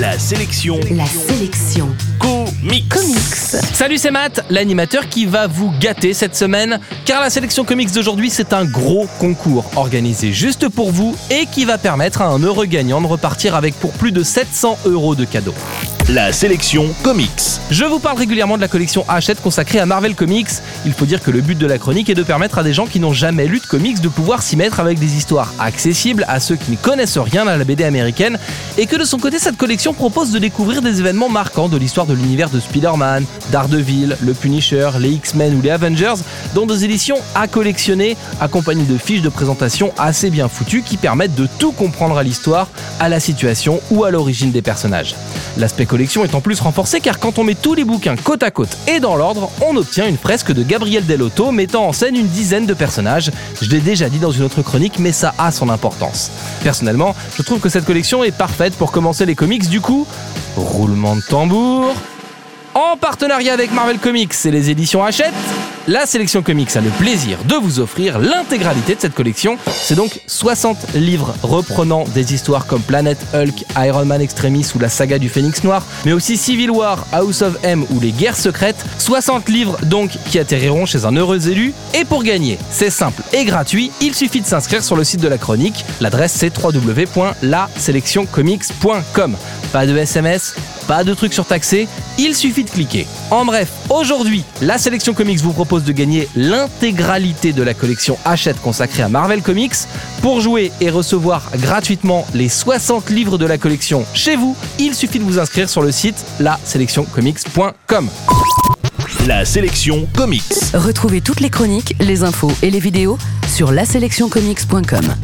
La sélection La sélection comics. comics. Salut, c'est Matt, l'animateur qui va vous gâter cette semaine, car la sélection comics d'aujourd'hui, c'est un gros concours organisé juste pour vous et qui va permettre à un heureux gagnant de repartir avec pour plus de 700 euros de cadeaux. La sélection comics. Je vous parle régulièrement de la collection Hachette consacrée à Marvel Comics. Il faut dire que le but de la chronique est de permettre à des gens qui n'ont jamais lu de comics de pouvoir s'y mettre avec des histoires accessibles à ceux qui ne connaissent rien à la BD américaine et que de son côté cette collection propose de découvrir des événements marquants de l'histoire de l'univers de Spider-Man, Daredevil, le Punisher, les X-Men ou les Avengers dans des éditions à collectionner accompagnées de fiches de présentation assez bien foutues qui permettent de tout comprendre à l'histoire, à la situation ou à l'origine des personnages. L'aspect collection est en plus renforcé car quand on met tous les bouquins côte à côte et dans l'ordre, on obtient une fresque de Gabriel Delotto mettant en scène une dizaine de personnages. Je l'ai déjà dit dans une autre chronique, mais ça a son importance. Personnellement, je trouve que cette collection est parfaite pour commencer les comics du coup. Roulement de tambour. En partenariat avec Marvel Comics et les éditions Hachette, la sélection comics a le plaisir de vous offrir l'intégralité de cette collection. C'est donc 60 livres reprenant des histoires comme Planet Hulk, Iron Man Extremis ou la saga du Phénix Noir, mais aussi Civil War, House of M ou les guerres secrètes. 60 livres donc qui atterriront chez un heureux élu. Et pour gagner, c'est simple et gratuit, il suffit de s'inscrire sur le site de la chronique. L'adresse c'est www.laselectioncomics.com. Pas de SMS, pas de trucs surtaxés, il suffit de cliquer. En bref, aujourd'hui, la sélection comics vous propose de gagner l'intégralité de la collection Hachette consacrée à Marvel Comics. Pour jouer et recevoir gratuitement les 60 livres de la collection chez vous, il suffit de vous inscrire sur le site laselectioncomics.com. La sélection comics. Retrouvez toutes les chroniques, les infos et les vidéos sur laselectioncomics.com.